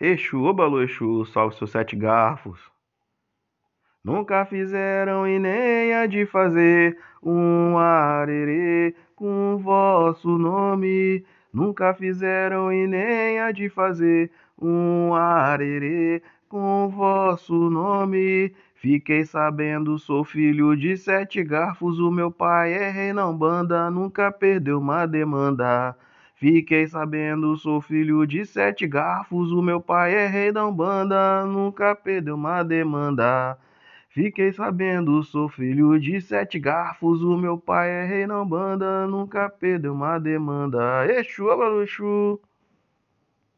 Exu, ô Balu Exu, salve seus sete garfos. Nunca fizeram e nem há de fazer um arerê com vosso nome. Nunca fizeram e nem há de fazer um arerê com vosso nome. Fiquei sabendo, sou filho de sete garfos, o meu pai é rei não banda, nunca perdeu uma demanda. Fiquei sabendo, sou filho de sete garfos, o meu pai é rei da Umbanda, nunca perdeu uma demanda. Fiquei sabendo, sou filho de sete garfos, o meu pai é rei da Umbanda, nunca perdeu uma demanda. Exu, Exu.